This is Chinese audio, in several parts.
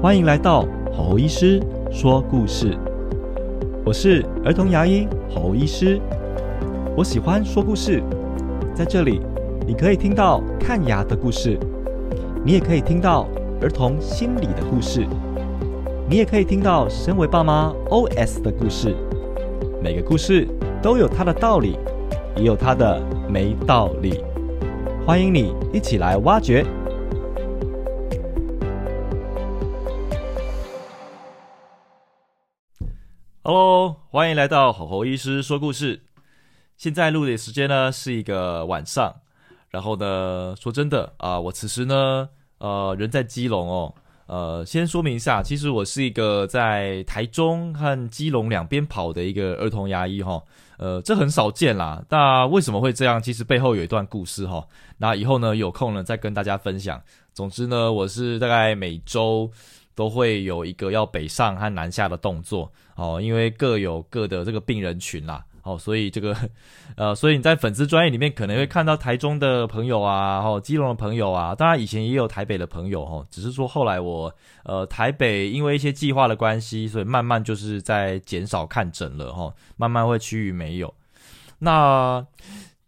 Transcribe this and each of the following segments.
欢迎来到侯医师说故事。我是儿童牙医侯医师，我喜欢说故事，在这里你可以听到看牙的故事，你也可以听到儿童心理的故事，你也可以听到身为爸妈 OS 的故事。每个故事都有它的道理，也有它的没道理。欢迎你一起来挖掘。欢迎来到吼吼医师说故事。现在录的时间呢是一个晚上，然后呢，说真的啊，我此时呢，呃，人在基隆哦。呃，先说明一下，其实我是一个在台中和基隆两边跑的一个儿童牙医哈。呃，这很少见啦。那为什么会这样？其实背后有一段故事哈。那以后呢，有空呢再跟大家分享。总之呢，我是大概每周。都会有一个要北上和南下的动作哦，因为各有各的这个病人群啦，哦，所以这个，呃，所以你在粉丝专业里面可能会看到台中的朋友啊，哦，基隆的朋友啊，当然以前也有台北的朋友哦，只是说后来我，呃，台北因为一些计划的关系，所以慢慢就是在减少看诊了哈，慢慢会趋于没有。那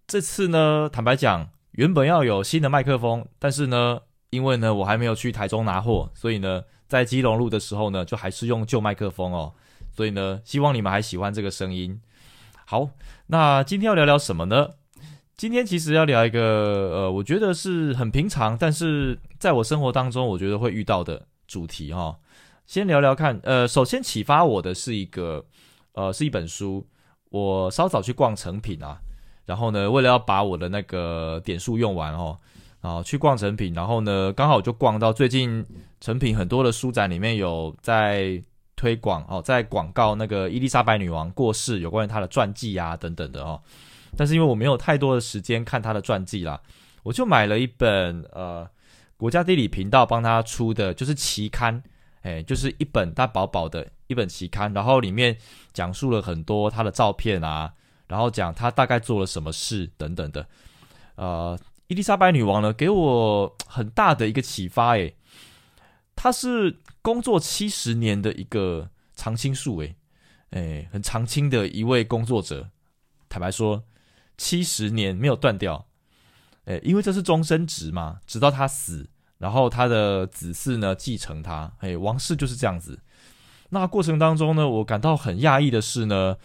这次呢，坦白讲，原本要有新的麦克风，但是呢，因为呢我还没有去台中拿货，所以呢。在基隆录的时候呢，就还是用旧麦克风哦，所以呢，希望你们还喜欢这个声音。好，那今天要聊聊什么呢？今天其实要聊一个呃，我觉得是很平常，但是在我生活当中，我觉得会遇到的主题哈。先聊聊看，呃，首先启发我的是一个呃，是一本书。我稍早去逛成品啊，然后呢，为了要把我的那个点数用完哦。啊，去逛成品，然后呢，刚好就逛到最近成品很多的书展里面有在推广哦，在广告那个伊丽莎白女王过世有关于她的传记啊等等的哦。但是因为我没有太多的时间看她的传记啦，我就买了一本呃国家地理频道帮她出的，就是期刊，哎，就是一本大薄薄的一本期刊，然后里面讲述了很多她的照片啊，然后讲她大概做了什么事等等的，呃。伊丽莎白女王呢，给我很大的一个启发，诶，她是工作七十年的一个常青树，诶，诶，很常青的一位工作者。坦白说，七十年没有断掉，诶，因为这是终身职嘛，直到他死，然后他的子嗣呢继承他，诶，王室就是这样子。那过程当中呢，我感到很讶异的是呢，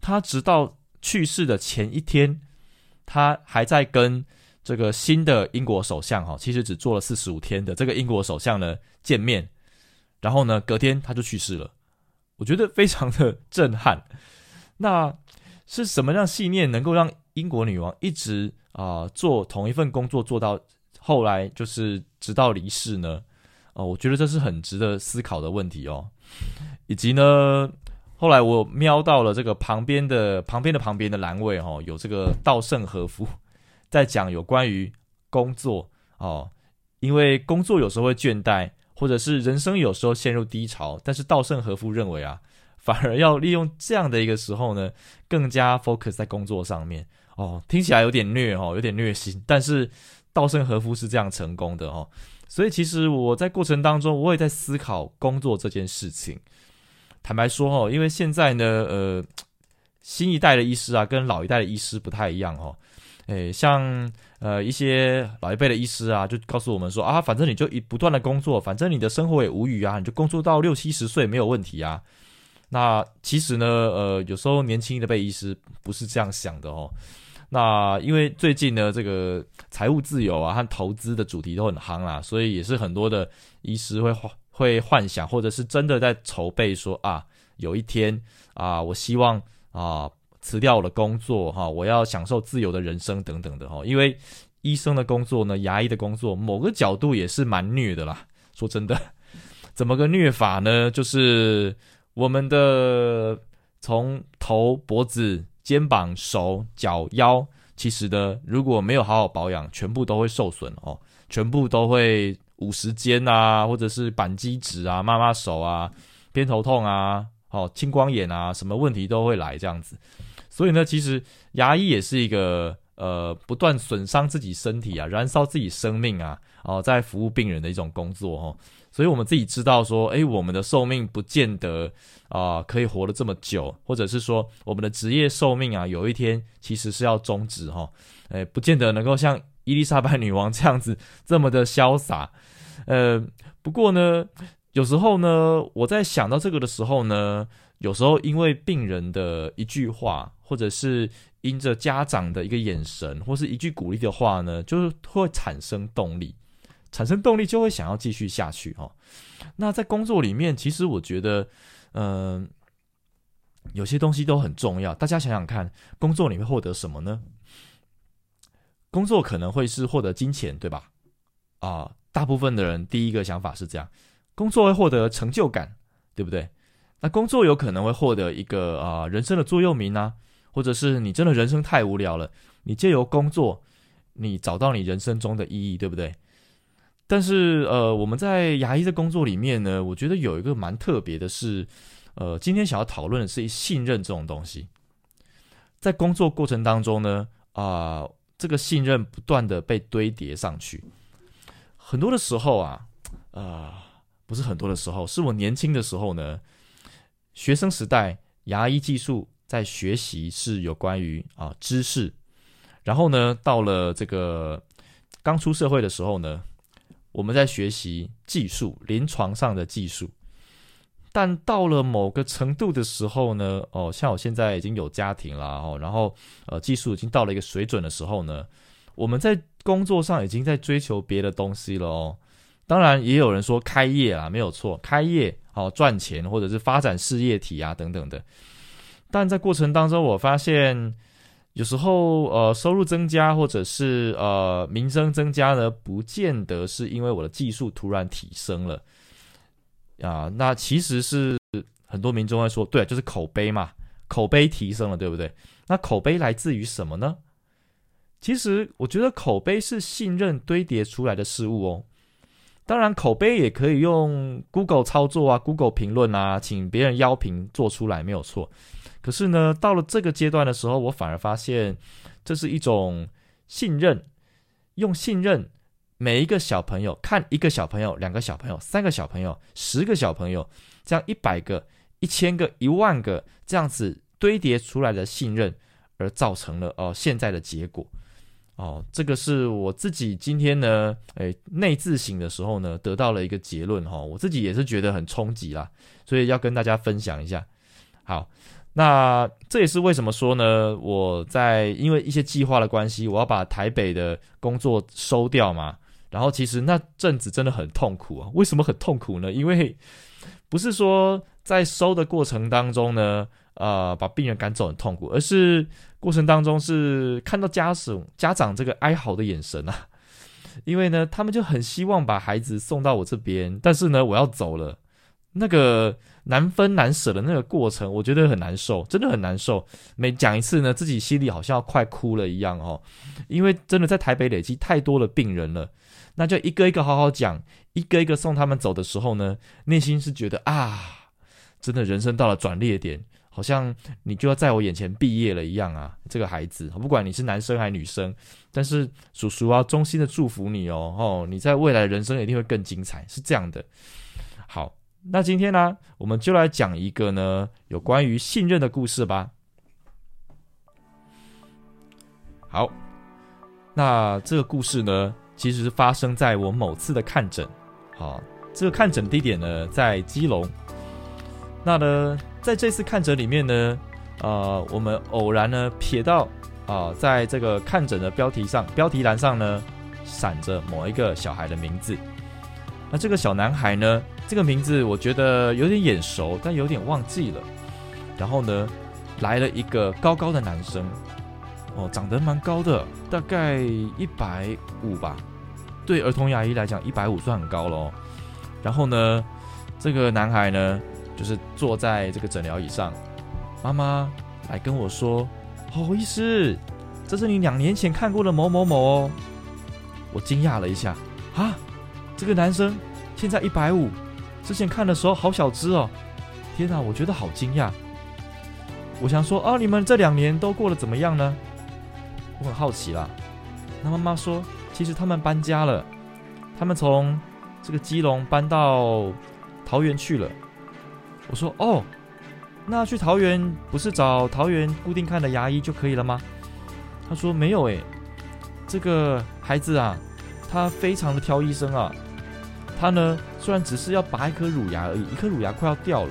他直到去世的前一天，他还在跟。这个新的英国首相哈，其实只做了四十五天的这个英国首相呢见面，然后呢隔天他就去世了，我觉得非常的震撼。那是什么样信念能够让英国女王一直啊做同一份工作做到后来就是直到离世呢？哦，我觉得这是很值得思考的问题哦。以及呢，后来我瞄到了这个旁边的旁边的旁边的栏位哦，有这个稻盛和夫。在讲有关于工作哦，因为工作有时候会倦怠，或者是人生有时候陷入低潮。但是稻盛和夫认为啊，反而要利用这样的一个时候呢，更加 focus 在工作上面哦。听起来有点虐哦，有点虐心。但是稻盛和夫是这样成功的哦，所以其实我在过程当中，我也在思考工作这件事情。坦白说哦，因为现在呢，呃，新一代的医师啊，跟老一代的医师不太一样哦。诶，像呃一些老一辈的医师啊，就告诉我们说啊，反正你就一不断的工作，反正你的生活也无语啊，你就工作到六七十岁没有问题啊。那其实呢，呃，有时候年轻的辈医师不是这样想的哦。那因为最近呢，这个财务自由啊和投资的主题都很夯啦，所以也是很多的医师会会幻想，或者是真的在筹备说啊，有一天啊，我希望啊。辞掉我的工作，哈，我要享受自由的人生等等的哈，因为医生的工作呢，牙医的工作，某个角度也是蛮虐的啦。说真的，怎么个虐法呢？就是我们的从头、脖子、肩膀、手、脚、腰，其实呢，如果没有好好保养，全部都会受损哦，全部都会五十肩啊，或者是板机指啊、妈妈手啊、偏头痛啊、哦青光眼啊，什么问题都会来这样子。所以呢，其实牙医也是一个呃不断损伤自己身体啊、燃烧自己生命啊、哦，在服务病人的一种工作哦。所以我们自己知道说，诶，我们的寿命不见得啊可以活得这么久，或者是说我们的职业寿命啊，有一天其实是要终止哈，诶，不见得能够像伊丽莎白女王这样子这么的潇洒。呃，不过呢，有时候呢，我在想到这个的时候呢，有时候因为病人的一句话，或者是因着家长的一个眼神，或是一句鼓励的话呢，就是会产生动力。产生动力就会想要继续下去哈。那在工作里面，其实我觉得，嗯，有些东西都很重要。大家想想看，工作里面获得什么呢？工作可能会是获得金钱，对吧？啊，大部分的人第一个想法是这样：工作会获得成就感，对不对？那工作有可能会获得一个啊人生的座右铭啊，或者是你真的人生太无聊了，你借由工作，你找到你人生中的意义，对不对？但是，呃，我们在牙医的工作里面呢，我觉得有一个蛮特别的是，呃，今天想要讨论的是信任这种东西。在工作过程当中呢，啊，这个信任不断的被堆叠上去。很多的时候啊，啊，不是很多的时候，是我年轻的时候呢，学生时代牙医技术在学习是有关于啊知识，然后呢，到了这个刚出社会的时候呢。我们在学习技术，临床上的技术，但到了某个程度的时候呢，哦，像我现在已经有家庭了哦，然后呃，技术已经到了一个水准的时候呢，我们在工作上已经在追求别的东西了哦。当然，也有人说开业啊，没有错，开业好赚钱，或者是发展事业体啊等等的。但在过程当中，我发现。有时候，呃，收入增加或者是呃名声增加呢，不见得是因为我的技术突然提升了啊。那其实是很多民众会说，对，就是口碑嘛，口碑提升了，对不对？那口碑来自于什么呢？其实我觉得口碑是信任堆叠出来的事物哦。当然，口碑也可以用 Google 操作啊，Google 评论啊，请别人邀评做出来没有错。可是呢，到了这个阶段的时候，我反而发现，这是一种信任，用信任每一个小朋友，看一个小朋友、两个小朋友、三个小朋友、十个小朋友，这样一百个、一千个、一万个这样子堆叠出来的信任，而造成了哦现在的结果。哦，这个是我自己今天呢，诶内自省的时候呢，得到了一个结论哈，我自己也是觉得很冲击啦，所以要跟大家分享一下。好。那这也是为什么说呢？我在因为一些计划的关系，我要把台北的工作收掉嘛。然后其实那阵子真的很痛苦啊。为什么很痛苦呢？因为不是说在收的过程当中呢，呃，把病人赶走很痛苦，而是过程当中是看到家属家长这个哀嚎的眼神啊。因为呢，他们就很希望把孩子送到我这边，但是呢，我要走了，那个。难分难舍的那个过程，我觉得很难受，真的很难受。每讲一次呢，自己心里好像要快哭了一样哦，因为真的在台北累积太多的病人了，那就一个一个好好讲，一个一个送他们走的时候呢，内心是觉得啊，真的人生到了转捩点，好像你就要在我眼前毕业了一样啊。这个孩子，不管你是男生还是女生，但是叔叔要衷心的祝福你哦，哦，你在未来的人生一定会更精彩，是这样的。好。那今天呢，我们就来讲一个呢有关于信任的故事吧。好，那这个故事呢，其实是发生在我某次的看诊。好，这个看诊地点呢在基隆。那呢，在这次看诊里面呢，呃，我们偶然呢瞥到啊，在这个看诊的标题上，标题栏上呢闪着某一个小孩的名字。那这个小男孩呢？这个名字我觉得有点眼熟，但有点忘记了。然后呢，来了一个高高的男生，哦，长得蛮高的，大概一百五吧。对儿童牙医来讲，一百五算很高喽。然后呢，这个男孩呢，就是坐在这个诊疗椅上，妈妈来跟我说：“好，医师，这是你两年前看过的某某某哦。”我惊讶了一下，啊，这个男生现在一百五。之前看的时候好小只哦，天哪，我觉得好惊讶。我想说，哦，你们这两年都过得怎么样呢？我很好奇啦。那妈妈说，其实他们搬家了，他们从这个基隆搬到桃园去了。我说哦，那去桃园不是找桃园固定看的牙医就可以了吗？他说没有诶，这个孩子啊，他非常的挑医生啊。他呢虽然只是要拔一颗乳牙而已，一颗乳牙快要掉了，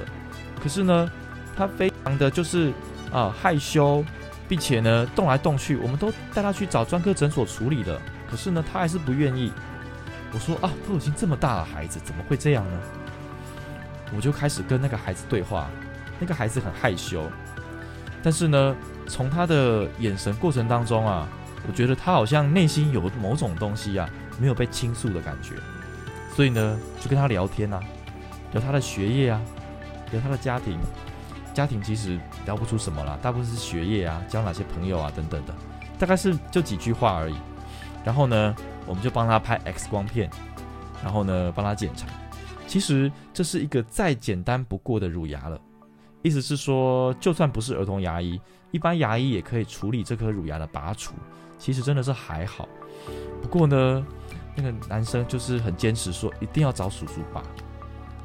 可是呢，他非常的就是啊害羞，并且呢动来动去，我们都带他去找专科诊所处理了，可是呢他还是不愿意。我说啊，都已经这么大了，孩子怎么会这样呢？我就开始跟那个孩子对话，那个孩子很害羞，但是呢，从他的眼神过程当中啊，我觉得他好像内心有某种东西啊，没有被倾诉的感觉，所以呢，就跟他聊天啊，聊他的学业啊，聊他的家庭，家庭其实聊不出什么啦，大部分是学业啊，交哪些朋友啊等等的，大概是就几句话而已。然后呢，我们就帮他拍 X 光片，然后呢，帮他检查。其实这是一个再简单不过的乳牙了，意思是说，就算不是儿童牙医，一般牙医也可以处理这颗乳牙的拔除。其实真的是还好。不过呢，那个男生就是很坚持说一定要找叔叔拔。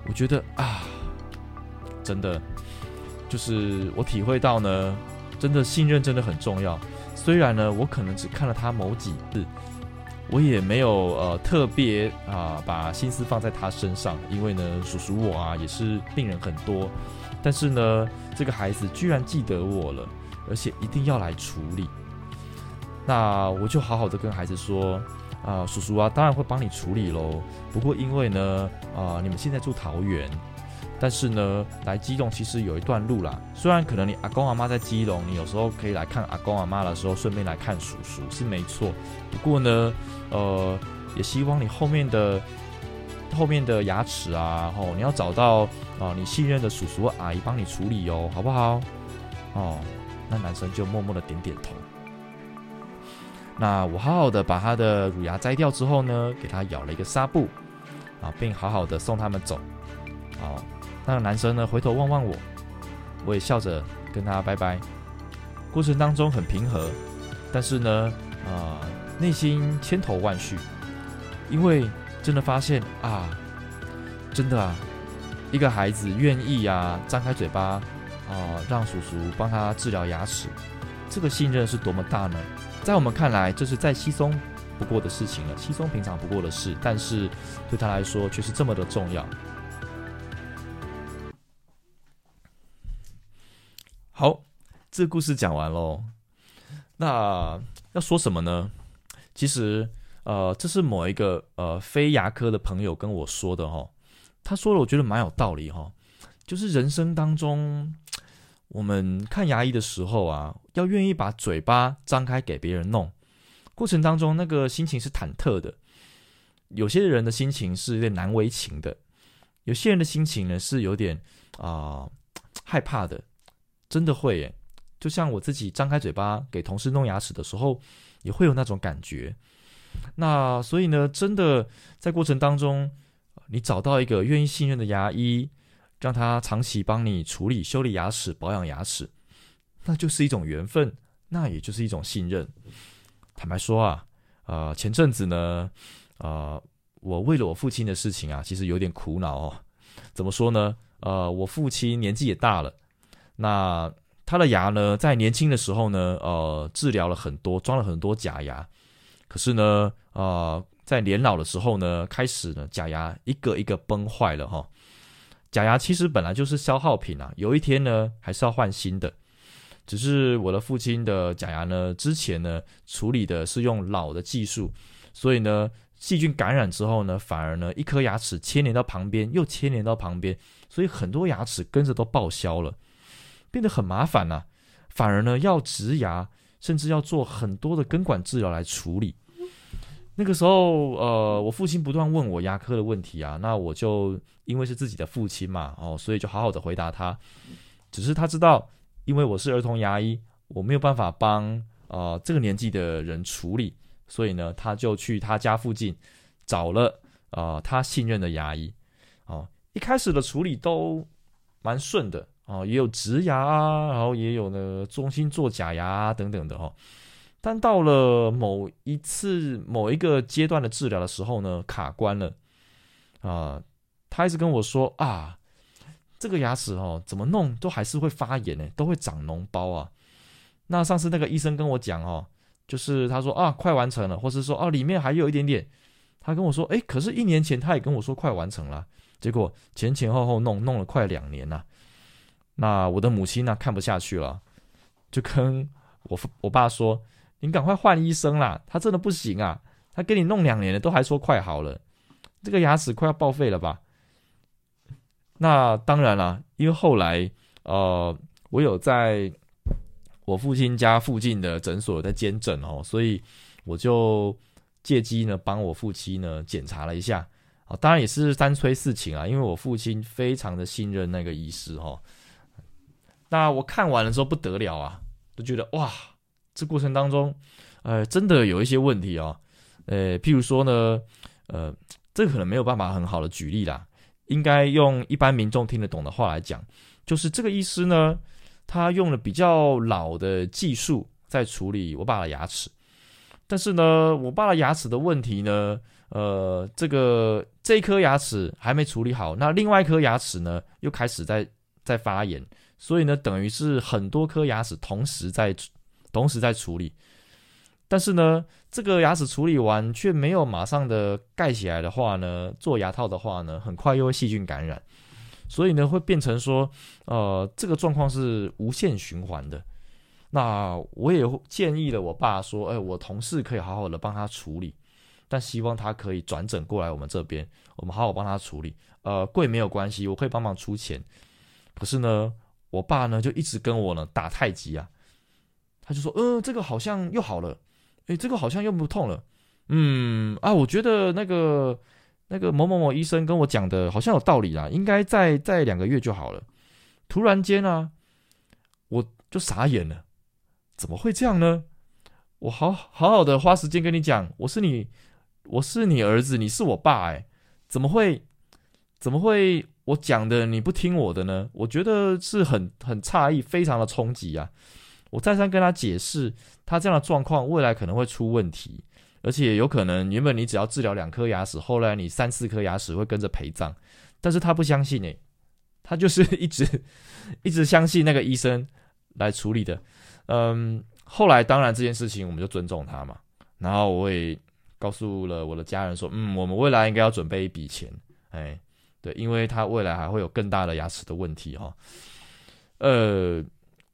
我觉得啊，真的就是我体会到呢，真的信任真的很重要。虽然呢，我可能只看了他某几次。我也没有呃特别啊把心思放在他身上，因为呢叔叔我啊也是病人很多，但是呢这个孩子居然记得我了，而且一定要来处理，那我就好好的跟孩子说啊叔叔啊当然会帮你处理喽，不过因为呢啊你们现在住桃园。但是呢，来基隆其实有一段路啦。虽然可能你阿公阿妈在基隆，你有时候可以来看阿公阿妈的时候，顺便来看叔叔是没错。不过呢，呃，也希望你后面的后面的牙齿啊，吼，你要找到啊你信任的叔叔阿姨帮你处理哦，好不好？哦，那男生就默默的点点头。那我好好的把他的乳牙摘掉之后呢，给他咬了一个纱布啊，并好好的送他们走。好。那个男生呢，回头望望我，我也笑着跟他拜拜。过程当中很平和，但是呢，啊，内心千头万绪，因为真的发现啊，真的啊，一个孩子愿意啊，张开嘴巴啊，让叔叔帮他治疗牙齿，这个信任是多么大呢？在我们看来，这是再稀松不过的事情了，稀松平常不过的事，但是对他来说却是这么的重要。好，这个故事讲完喽。那要说什么呢？其实，呃，这是某一个呃非牙科的朋友跟我说的哈。他说了，我觉得蛮有道理哈。就是人生当中，我们看牙医的时候啊，要愿意把嘴巴张开给别人弄，过程当中那个心情是忐忑的。有些人的心情是有点难为情的，有些人的心情呢是有点啊害怕的。真的会耶，就像我自己张开嘴巴给同事弄牙齿的时候，也会有那种感觉。那所以呢，真的在过程当中，你找到一个愿意信任的牙医，让他长期帮你处理、修理牙齿、保养牙齿，那就是一种缘分，那也就是一种信任。坦白说啊，呃，前阵子呢，呃，我为了我父亲的事情啊，其实有点苦恼哦。怎么说呢？呃，我父亲年纪也大了。那他的牙呢，在年轻的时候呢，呃，治疗了很多，装了很多假牙。可是呢，呃，在年老的时候呢，开始呢，假牙一个一个崩坏了哈。假牙其实本来就是消耗品啊，有一天呢，还是要换新的。只是我的父亲的假牙呢，之前呢，处理的是用老的技术，所以呢，细菌感染之后呢，反而呢，一颗牙齿牵连到旁边，又牵连到旁边，所以很多牙齿跟着都报销了。变得很麻烦呐，反而呢要植牙，甚至要做很多的根管治疗来处理。那个时候，呃，我父亲不断问我牙科的问题啊，那我就因为是自己的父亲嘛，哦，所以就好好的回答他。只是他知道，因为我是儿童牙医，我没有办法帮呃这个年纪的人处理，所以呢，他就去他家附近找了呃他信任的牙医。哦，一开始的处理都蛮顺的。哦，也有植牙啊，然后也有呢，中心做假牙啊等等的哦。但到了某一次某一个阶段的治疗的时候呢，卡关了啊。他一直跟我说啊，这个牙齿哦，怎么弄都还是会发炎呢，都会长脓包啊。那上次那个医生跟我讲哦，就是他说啊，快完成了，或是说哦，里面还有一点点。他跟我说，哎，可是一年前他也跟我说快完成了，结果前前后后弄弄了快两年了。那我的母亲呢看不下去了，就跟我我爸说：“你赶快换医生啦，他真的不行啊！他给你弄两年了，都还说快好了，这个牙齿快要报废了吧？”那当然了，因为后来呃，我有在我父亲家附近的诊所在兼诊哦，所以我就借机呢帮我父亲呢检查了一下啊，当然也是三催四请啊，因为我父亲非常的信任那个医师哦。那我看完了之后不得了啊，就觉得哇，这过程当中，呃，真的有一些问题哦，呃，譬如说呢，呃，这可能没有办法很好的举例啦，应该用一般民众听得懂的话来讲，就是这个医师呢，他用了比较老的技术在处理我爸的牙齿，但是呢，我爸的牙齿的问题呢，呃，这个这颗牙齿还没处理好，那另外一颗牙齿呢，又开始在在发炎。所以呢，等于是很多颗牙齿同时在同时在处理，但是呢，这个牙齿处理完却没有马上的盖起来的话呢，做牙套的话呢，很快又会细菌感染，所以呢，会变成说，呃，这个状况是无限循环的。那我也建议了我爸说，哎，我同事可以好好的帮他处理，但希望他可以转诊过来我们这边，我们好好帮他处理。呃，贵没有关系，我可以帮忙出钱，可是呢。我爸呢就一直跟我呢打太极啊，他就说，嗯，这个好像又好了，诶，这个好像又不痛了，嗯啊，我觉得那个那个某某某医生跟我讲的好像有道理啦，应该再再两个月就好了。突然间啊，我就傻眼了，怎么会这样呢？我好好好的花时间跟你讲，我是你，我是你儿子，你是我爸，哎，怎么会，怎么会？我讲的你不听我的呢？我觉得是很很诧异，非常的冲击啊！我再三跟他解释，他这样的状况未来可能会出问题，而且有可能原本你只要治疗两颗牙齿，后来你三四颗牙齿会跟着陪葬。但是他不相信诶，他就是一直一直相信那个医生来处理的。嗯，后来当然这件事情我们就尊重他嘛，然后我也告诉了我的家人说，嗯，我们未来应该要准备一笔钱，哎。对，因为他未来还会有更大的牙齿的问题哈。呃，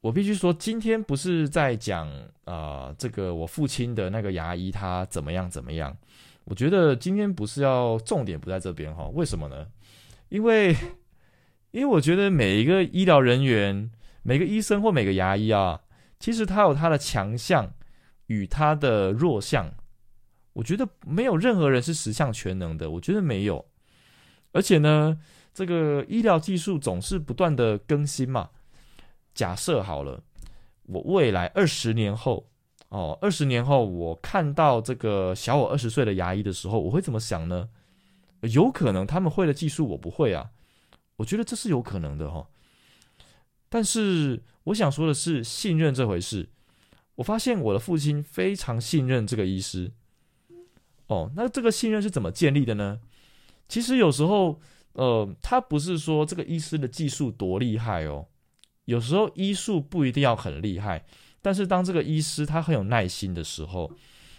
我必须说，今天不是在讲啊，这个我父亲的那个牙医他怎么样怎么样。我觉得今天不是要重点不在这边哈。为什么呢？因为因为我觉得每一个医疗人员、每个医生或每个牙医啊，其实他有他的强项与他的弱项。我觉得没有任何人是十项全能的，我觉得没有。而且呢，这个医疗技术总是不断的更新嘛。假设好了，我未来二十年后，哦，二十年后我看到这个小我二十岁的牙医的时候，我会怎么想呢？有可能他们会的技术我不会啊，我觉得这是有可能的哈。但是我想说的是，信任这回事，我发现我的父亲非常信任这个医师。哦，那这个信任是怎么建立的呢？其实有时候，呃，他不是说这个医师的技术多厉害哦，有时候医术不一定要很厉害，但是当这个医师他很有耐心的时候，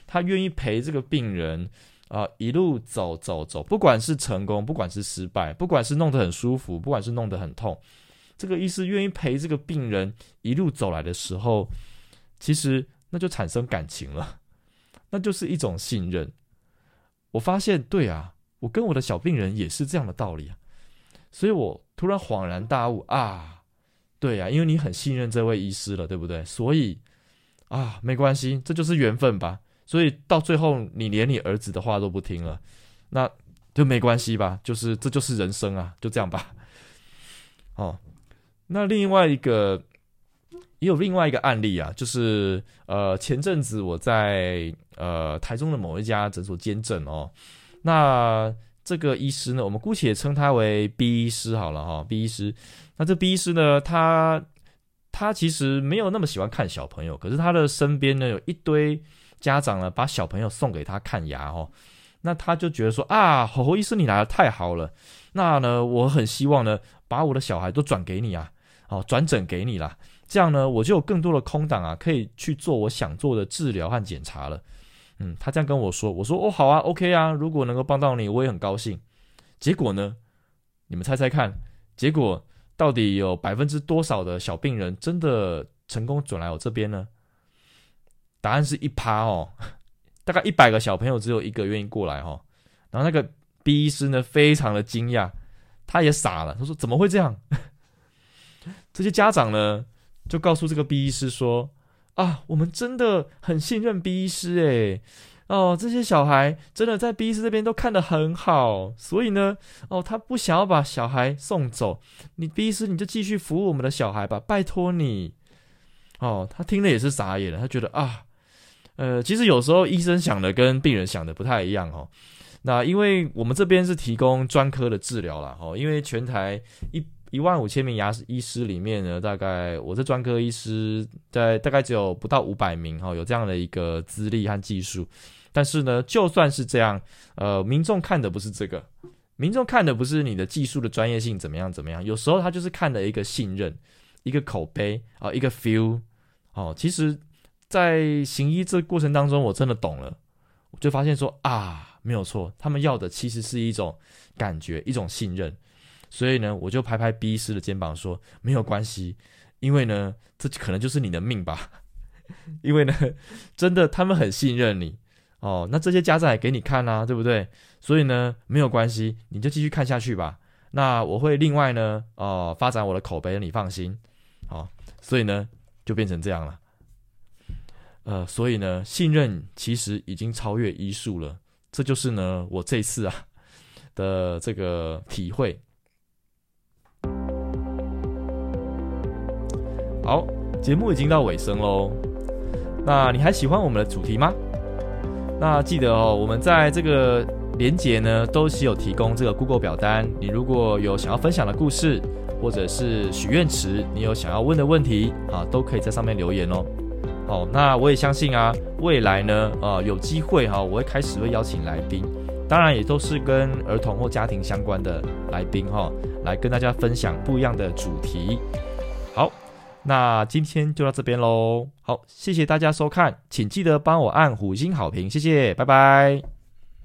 他愿意陪这个病人啊一路走走走，不管是成功，不管是失败，不管是弄得很舒服，不管是弄得很痛，这个医师愿意陪这个病人一路走来的时候，其实那就产生感情了，那就是一种信任。我发现，对啊。我跟我的小病人也是这样的道理啊，所以我突然恍然大悟啊，对呀，因为你很信任这位医师了，对不对？所以啊，没关系，这就是缘分吧。所以到最后，你连你儿子的话都不听了，那就没关系吧。就是这就是人生啊，就这样吧。哦，那另外一个也有另外一个案例啊，就是呃前阵子我在呃台中的某一家诊所兼诊哦。那这个医师呢，我们姑且称他为 B 医师好了哈。B 医师，那这 B 医师呢，他他其实没有那么喜欢看小朋友，可是他的身边呢有一堆家长呢把小朋友送给他看牙哦，那他就觉得说啊，吼吼医生你来的太好了，那呢我很希望呢把我的小孩都转给你啊，哦转诊给你啦，这样呢我就有更多的空档啊，可以去做我想做的治疗和检查了。嗯，他这样跟我说，我说哦好啊，OK 啊，如果能够帮到你，我也很高兴。结果呢，你们猜猜看，结果到底有百分之多少的小病人真的成功转来我这边呢？答案是一趴哦，大概一百个小朋友只有一个愿意过来哈。然后那个 B 医师呢，非常的惊讶，他也傻了，他说怎么会这样？这些家长呢，就告诉这个 B 医师说。啊，我们真的很信任 B 医师诶。哦，这些小孩真的在 B 医师这边都看得很好，所以呢，哦，他不想要把小孩送走，你 B 医师你就继续服务我们的小孩吧，拜托你。哦，他听了也是傻眼了，他觉得啊，呃，其实有时候医生想的跟病人想的不太一样哦。那因为我们这边是提供专科的治疗了哦，因为全台一。一万五千名牙医师里面呢，大概我这专科医师在大概只有不到五百名哈，有这样的一个资历和技术。但是呢，就算是这样，呃，民众看的不是这个，民众看的不是你的技术的专业性怎么样怎么样，有时候他就是看的一个信任、一个口碑啊，一个 feel。哦，其实，在行医这过程当中，我真的懂了，我就发现说啊，没有错，他们要的其实是一种感觉，一种信任。所以呢，我就拍拍 B 师的肩膀说：“没有关系，因为呢，这可能就是你的命吧。因为呢，真的他们很信任你哦。那这些家长也给你看啊，对不对？所以呢，没有关系，你就继续看下去吧。那我会另外呢，哦，发展我的口碑，你放心。好，所以呢，就变成这样了。呃，所以呢，信任其实已经超越医术了。这就是呢，我这次啊的这个体会。”好，节目已经到尾声喽。那你还喜欢我们的主题吗？那记得哦，我们在这个连结呢，都是有提供这个 Google 表单。你如果有想要分享的故事，或者是许愿池，你有想要问的问题啊，都可以在上面留言哦。好，那我也相信啊，未来呢，呃，有机会哈，我会开始会邀请来宾，当然也都是跟儿童或家庭相关的来宾哈，来跟大家分享不一样的主题。那今天就到这边喽，好，谢谢大家收看，请记得帮我按五星好评，谢谢，拜拜。